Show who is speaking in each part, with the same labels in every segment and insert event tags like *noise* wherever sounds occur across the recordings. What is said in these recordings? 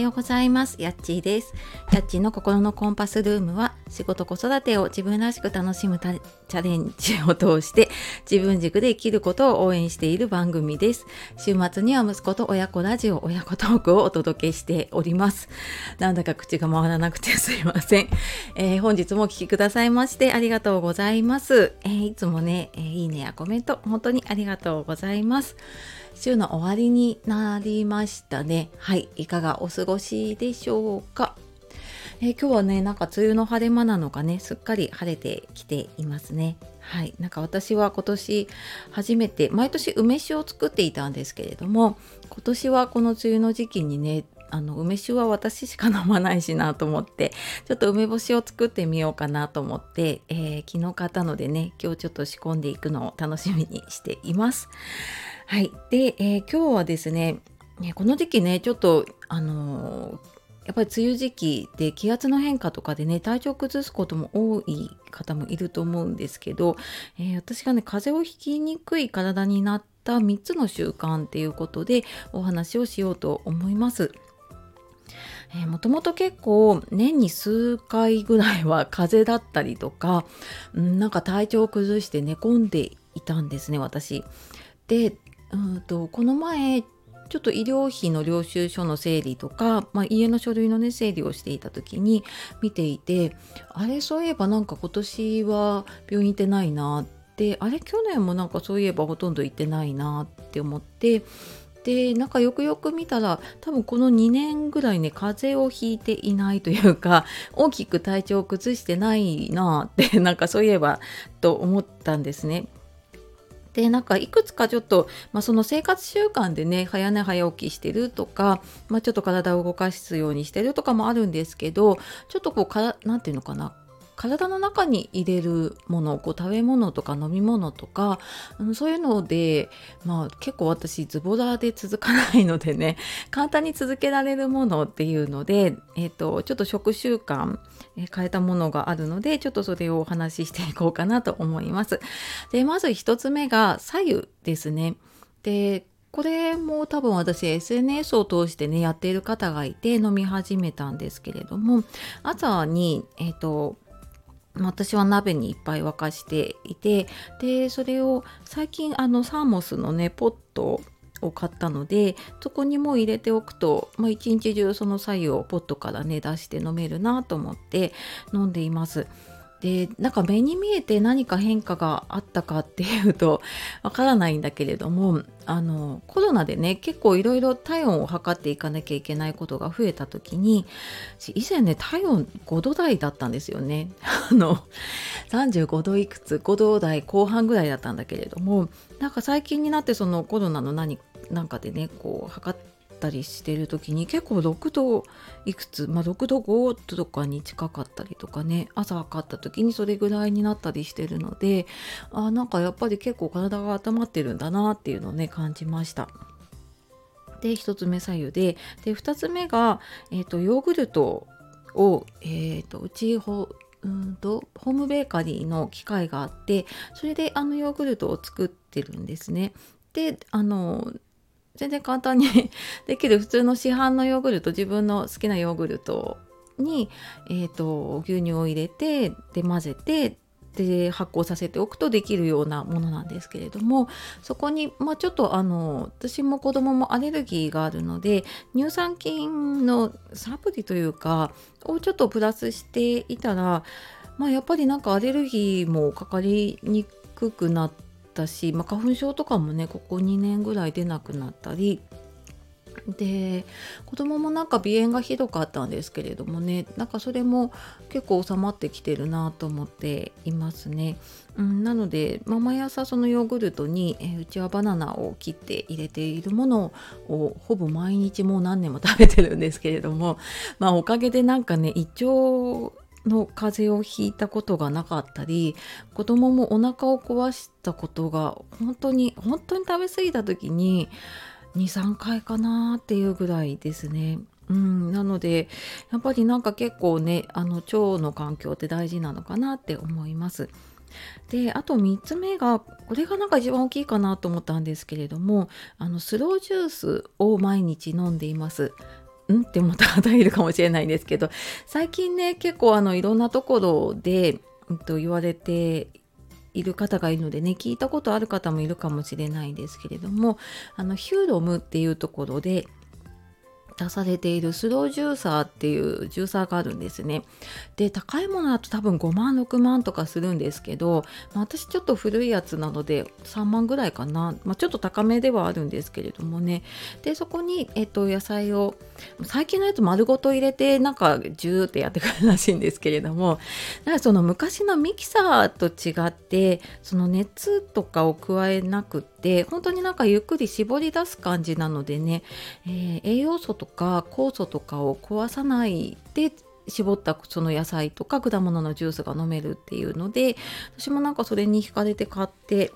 Speaker 1: ようございます。やっちーです。やっちーの心のコンパスルームは仕事子育てを自分らしく楽しむチャレンジを通して自分軸で生きることを応援している番組です。週末には息子と親子ラジオ親子トークをお届けしております。なんだか口が回らなくてすいません、えー、本日もお聴きくださいましてありがとうございます、えー、いつもね、えー、いいねやコメント本当にありがとうございます。週の終わりになりましたね。はい、いかがお過ごしでしょうか？えー、今日はね、なんか梅雨の晴れ間なのかね、すっかり晴れてきていますね。はい、なんか私は今年初めて、毎年梅酒を作っていたんですけれども、今年はこの梅雨の時期にね、あの梅酒は私しか飲まないしなと思ってちょっと梅干しを作ってみようかなと思って、えー、昨日買ったのでね今日ちょっと仕込んでいくのを楽しみにしています。はい。で、えー、今日はですね、この時期ね、ちょっと、あのー、やっぱり梅雨時期で気圧の変化とかでね体調崩すことも多い方もいると思うんですけど、えー、私がね風邪をひきにくい体になった3つの習慣っていうことでお話をしようと思います。えー、もともと結構年に数回ぐらいは *laughs* 風邪だったりとか、うん、なんか体調を崩して寝込んでいたんですね私。でうんとこの前ちょっと医療費の領収書の整理とか、まあ、家の書類のね整理をしていた時に見ていてあれそういえばなんか今年は病院行ってないなってあれ去年もなんかそういえばほとんど行ってないなって思ってでなんかよくよく見たら多分この2年ぐらいね風邪をひいていないというか *laughs* 大きく体調を崩してないなってなんかそういえばと思ったんですね。でなんかいくつかちょっと、まあ、その生活習慣でね早寝早起きしてるとか、まあ、ちょっと体を動かすようにしてるとかもあるんですけどちょっとこうかなんていうのかな体の中に入れるものこう食べ物とか飲み物とか、うん、そういうので、まあ、結構私ズボラで続かないのでね *laughs* 簡単に続けられるものっていうので、えーと、ちょっと食習慣変えたものがあるのでちょっとそれをお話ししていこうかなと思います。でまず1つ目が左右ですね。でこれも多分私 SNS を通してねやっている方がいて飲み始めたんですけれども朝にえっ、ー、と私は鍋にいっぱい沸かしていてでそれを最近あのサーモスのねポットを買ったのでそこにも入れておくと、まあ、一日中その白湯をポットからね出して飲めるなと思って飲んでいます。でなんか目に見えて何か変化があったかっていうと *laughs* わからないんだけれどもあのコロナでね結構いろいろ体温を測っていかなきゃいけないことが増えた時に以前ね体温5度台だったんですよね。*laughs* あの35度いくつ5度台後半ぐらいだったんだけれどもなんか最近になってそのコロナの何なんかでねこう測ってったりしてる時に結構6度いくつ、まあ、6度5度とかに近かったりとかね朝測った時にそれぐらいになったりしてるのであなんかやっぱり結構体が温まってるんだなっていうのをね感じました。で1つ目左右でで2つ目が、えーと、ヨーグルトを、えーと、うちほうんとホームベーカリーの機械があってそれであのヨーグルトを作ってるんですね。であの全然簡単に *laughs* できる普通の市販のヨーグルト自分の好きなヨーグルトに、えーと、牛乳を入れてで混ぜてで発酵させておくとできるようなものなんですけれどもそこに、まあ、ちょっとあの私も子供もアレルギーがあるので乳酸菌のサプリというかをちょっとプラスしていたら、まあ、やっぱりなんかアレルギーもかかりにくくなってったし、まあ、花粉症とかもねここ2年ぐらい出なくなったりで子供もなんか鼻炎がひどかったんですけれどもねなんかそれも結構収まってきてるなと思っていますね。うん、なので、まあ、毎朝そのヨーグルトに、え、うちはバナナを切って入れているものをほぼ毎日もう何年も食べてるんですけれども、まあ、おかげでなんかね胃腸の風邪をひいたことがなかったり子供もお腹を壊したことが本当に本当に食べ過ぎた時に23回かなっていうぐらいですね。うん、なのでやっぱりなんか結構ねあの腸の環境って大事なのかなって思います。であと3つ目がこれがなんか一番大きいかなと思ったんですけれどもあのスロージュースを毎日飲んでいます。ん？って思った方いるかもしれないんですけど最近ね結構あのいろんなところで、うん、と言われている方がいるのでね聞いたことある方もいるかもしれないんですけれどもあのヒューロムっていうところで出されているスロージューサーっていうジューサーがあるんですね。で高いものだと多分5万6万とかするんですけど、まあ、私ちょっと古いやつなので3万ぐらいかな、まあ、ちょっと高めではあるんですけれどもねでそこに、えっと、野菜を最近のやつ丸ごと入れてなんかジューってやってくるらしいんですけれどもだからその昔のミキサーと違ってその熱とかを加えなくて本当になんかゆっくり絞り出す感じなのでね、えー、栄養素とか酵素とかを壊さないで絞ったその野菜とか果物のジュースが飲めるっていうので私もなんかそれに惹かれて買って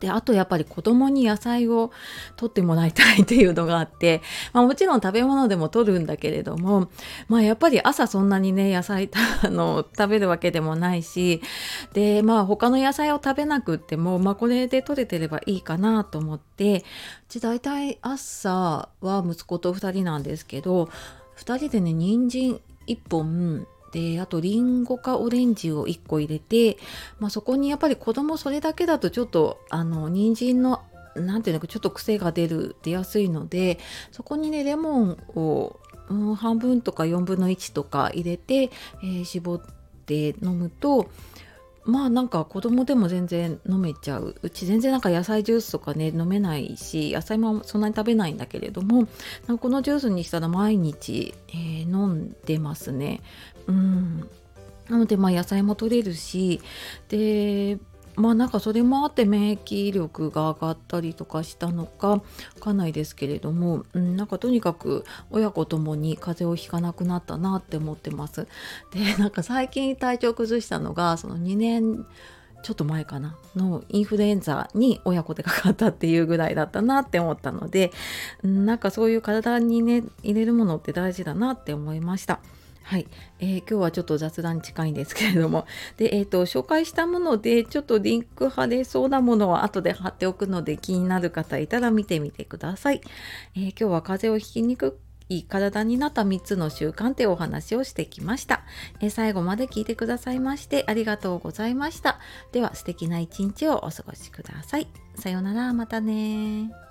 Speaker 1: であとやっぱり子供に野菜を取ってもらいたいっていうのがあって、まあ、もちろん食べ物でも取るんだけれども、まあ、やっぱり朝そんなにね野菜 *laughs* あの食べるわけでもないしでまあ他の野菜を食べなくっても、まあ、これで取れてればいいかなと思ってうち大体朝は息子と2人なんですけど2人でね人参1本であとりんごかオレンジを1個入れて、まあ、そこにやっぱり子供それだけだとちょっとあの人参の何ていうのかちょっと癖が出る出やすいのでそこにねレモンを、うん、半分とか4分の1とか入れて、えー、絞って飲むとまあなんか子供でも全然飲めちゃう。うち全然なんか野菜ジュースとかね飲めないし野菜もそんなに食べないんだけれどもなんかこのジュースにしたら毎日、えー、飲んでますね。うん。なのでまあ野菜も取れるしでまあなんかそれもあって免疫力が上がったりとかしたのかわかんないですけれども、うん、なんかとにかく親子ともに風邪をひかなくなったなって思ってます。でなんか最近体調崩したのがその2年ちょっと前かなのインフルエンザに親子でかかったっていうぐらいだったなって思ったのでなんかそういう体にね入れるものって大事だなって思いました。はい、えー、今日はちょっと雑談に近いんですけれども。で、えーと、紹介したものでちょっとリンク貼れそうなものは後で貼っておくので気になる方いたら見てみてください、えー、今日は風邪をひきにくい体になった3つの習慣ってお話をしてきました、えー、最後まで聞いてくださいましてありがとうございました。では素敵な一日をお過ごしください。さようならまたね